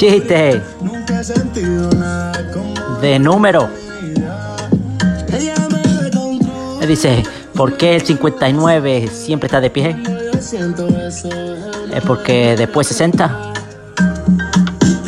Chiste de número. Me dice, ¿por qué el 59 siempre está de pie? Es porque después 60